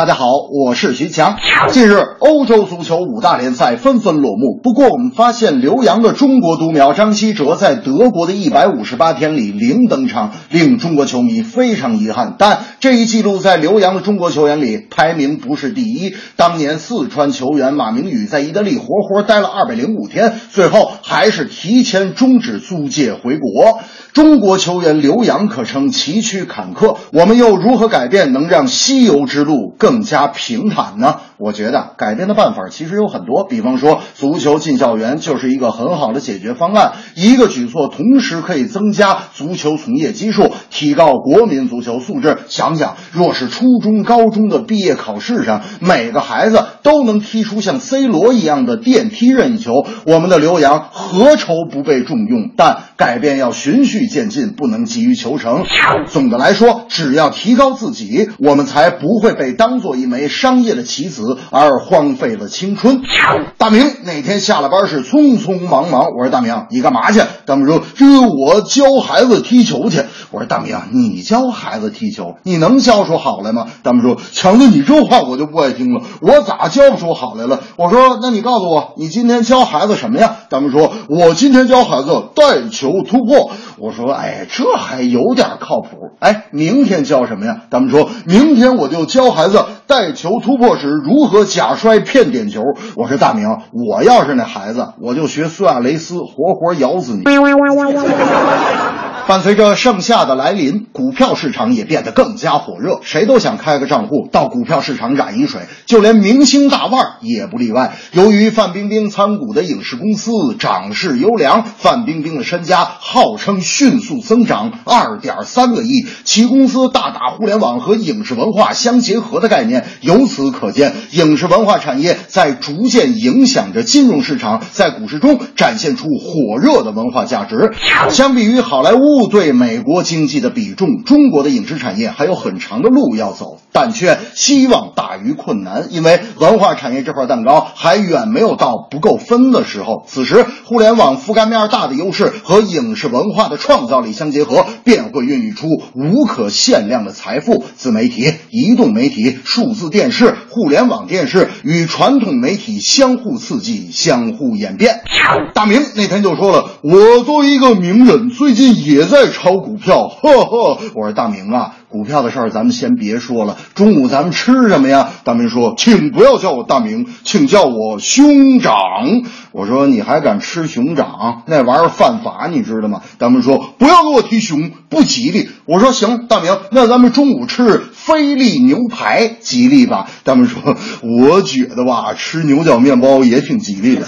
大家好，我是徐强。近日，欧洲足球五大联赛纷纷落幕。不过，我们发现留洋的中国独苗张稀哲在德国的一百五十八天里零登场，令中国球迷非常遗憾。但这一记录在留洋的中国球员里排名不是第一。当年四川球员马明宇在意大利活活待了二百零五天，最后还是提前终止租借回国。中国球员留洋可称崎岖坎坷，我们又如何改变，能让西游之路更更加平坦呢？我觉得改变的办法其实有很多，比方说足球进校园就是一个很好的解决方案。一个举措同时可以增加足球从业基数，提高国民足球素质。想想，若是初中、高中的毕业考试上，每个孩子都能踢出像 C 罗一样的电梯任意球，我们的刘洋何愁不被重用？但改变要循序渐进，不能急于求成。总的来说，只要提高自己，我们才不会被当做一枚商业的棋子。而荒废了青春。大明那天下了班是匆匆忙忙，我说大明你干嘛去？大明说这我教孩子踢球去。我说大明你教孩子踢球，你能教出好来吗？大明说强子你这话我就不爱听了，我咋教不出好来了？我说那你告诉我，你今天教孩子什么呀？大明说我今天教孩子带球突破。我说哎这还有点靠谱。哎明天教什么呀？大明说明天我就教孩子带球突破时如。何假摔骗点球？我说大明，我要是那孩子，我就学苏亚雷斯，活活咬死你。伴随着盛夏的来临，股票市场也变得更加火热，谁都想开个账户到股票市场染一水，就连明星大腕也不例外。由于范冰冰参股的影视公司涨势优良，范冰冰的身家号称迅速增长二点三个亿，其公司大打互联网和影视文化相结合的概念，由此可见，影视文化产业在逐渐影响着金融市场，在股市中展现出火热的文化价值。相比于好莱坞。对美国经济的比重，中国的影视产业还有很长的路要走，但却希望大于困难，因为文化产业这块蛋糕还远没有到不够分的时候。此时，互联网覆盖面大的优势和影视文化的创造力相结合，便会孕育出无可限量的财富。自媒体、移动媒体、数字电视、互联网电视与传统媒体相互刺激、相互演变。大明那天就说了：“我作为一个名人，最近也。”在炒股票，呵呵，我说大明啊，股票的事儿咱们先别说了。中午咱们吃什么呀？大明说，请不要叫我大明，请叫我兄长。我说你还敢吃熊掌？那玩意儿犯法，你知道吗？大明说不要给我提熊，不吉利。我说行，大明，那咱们中午吃菲力牛排，吉利吧？大明说，我觉得吧，吃牛角面包也挺吉利的。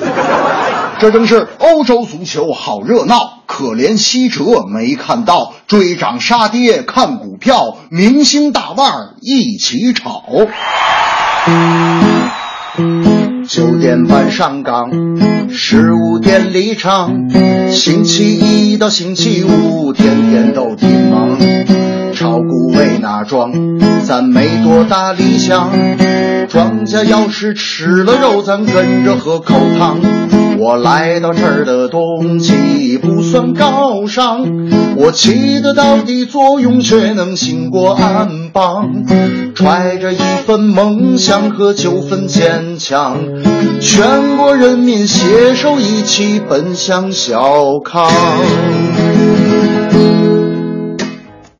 这正是欧洲足球好热闹，可怜西哲没看到，追涨杀跌看股票，明星大腕儿一起炒。九点半上岗，十五点离场，星期一到星期五天天都挺忙。炒股为哪桩？咱没多大理想。庄家要是吃了肉，咱跟着喝口汤。我来到这儿的动机不算高尚，我起得到底作用却能兴国安邦。揣着一份梦想和九分坚强，全国人民携手一起奔向小康。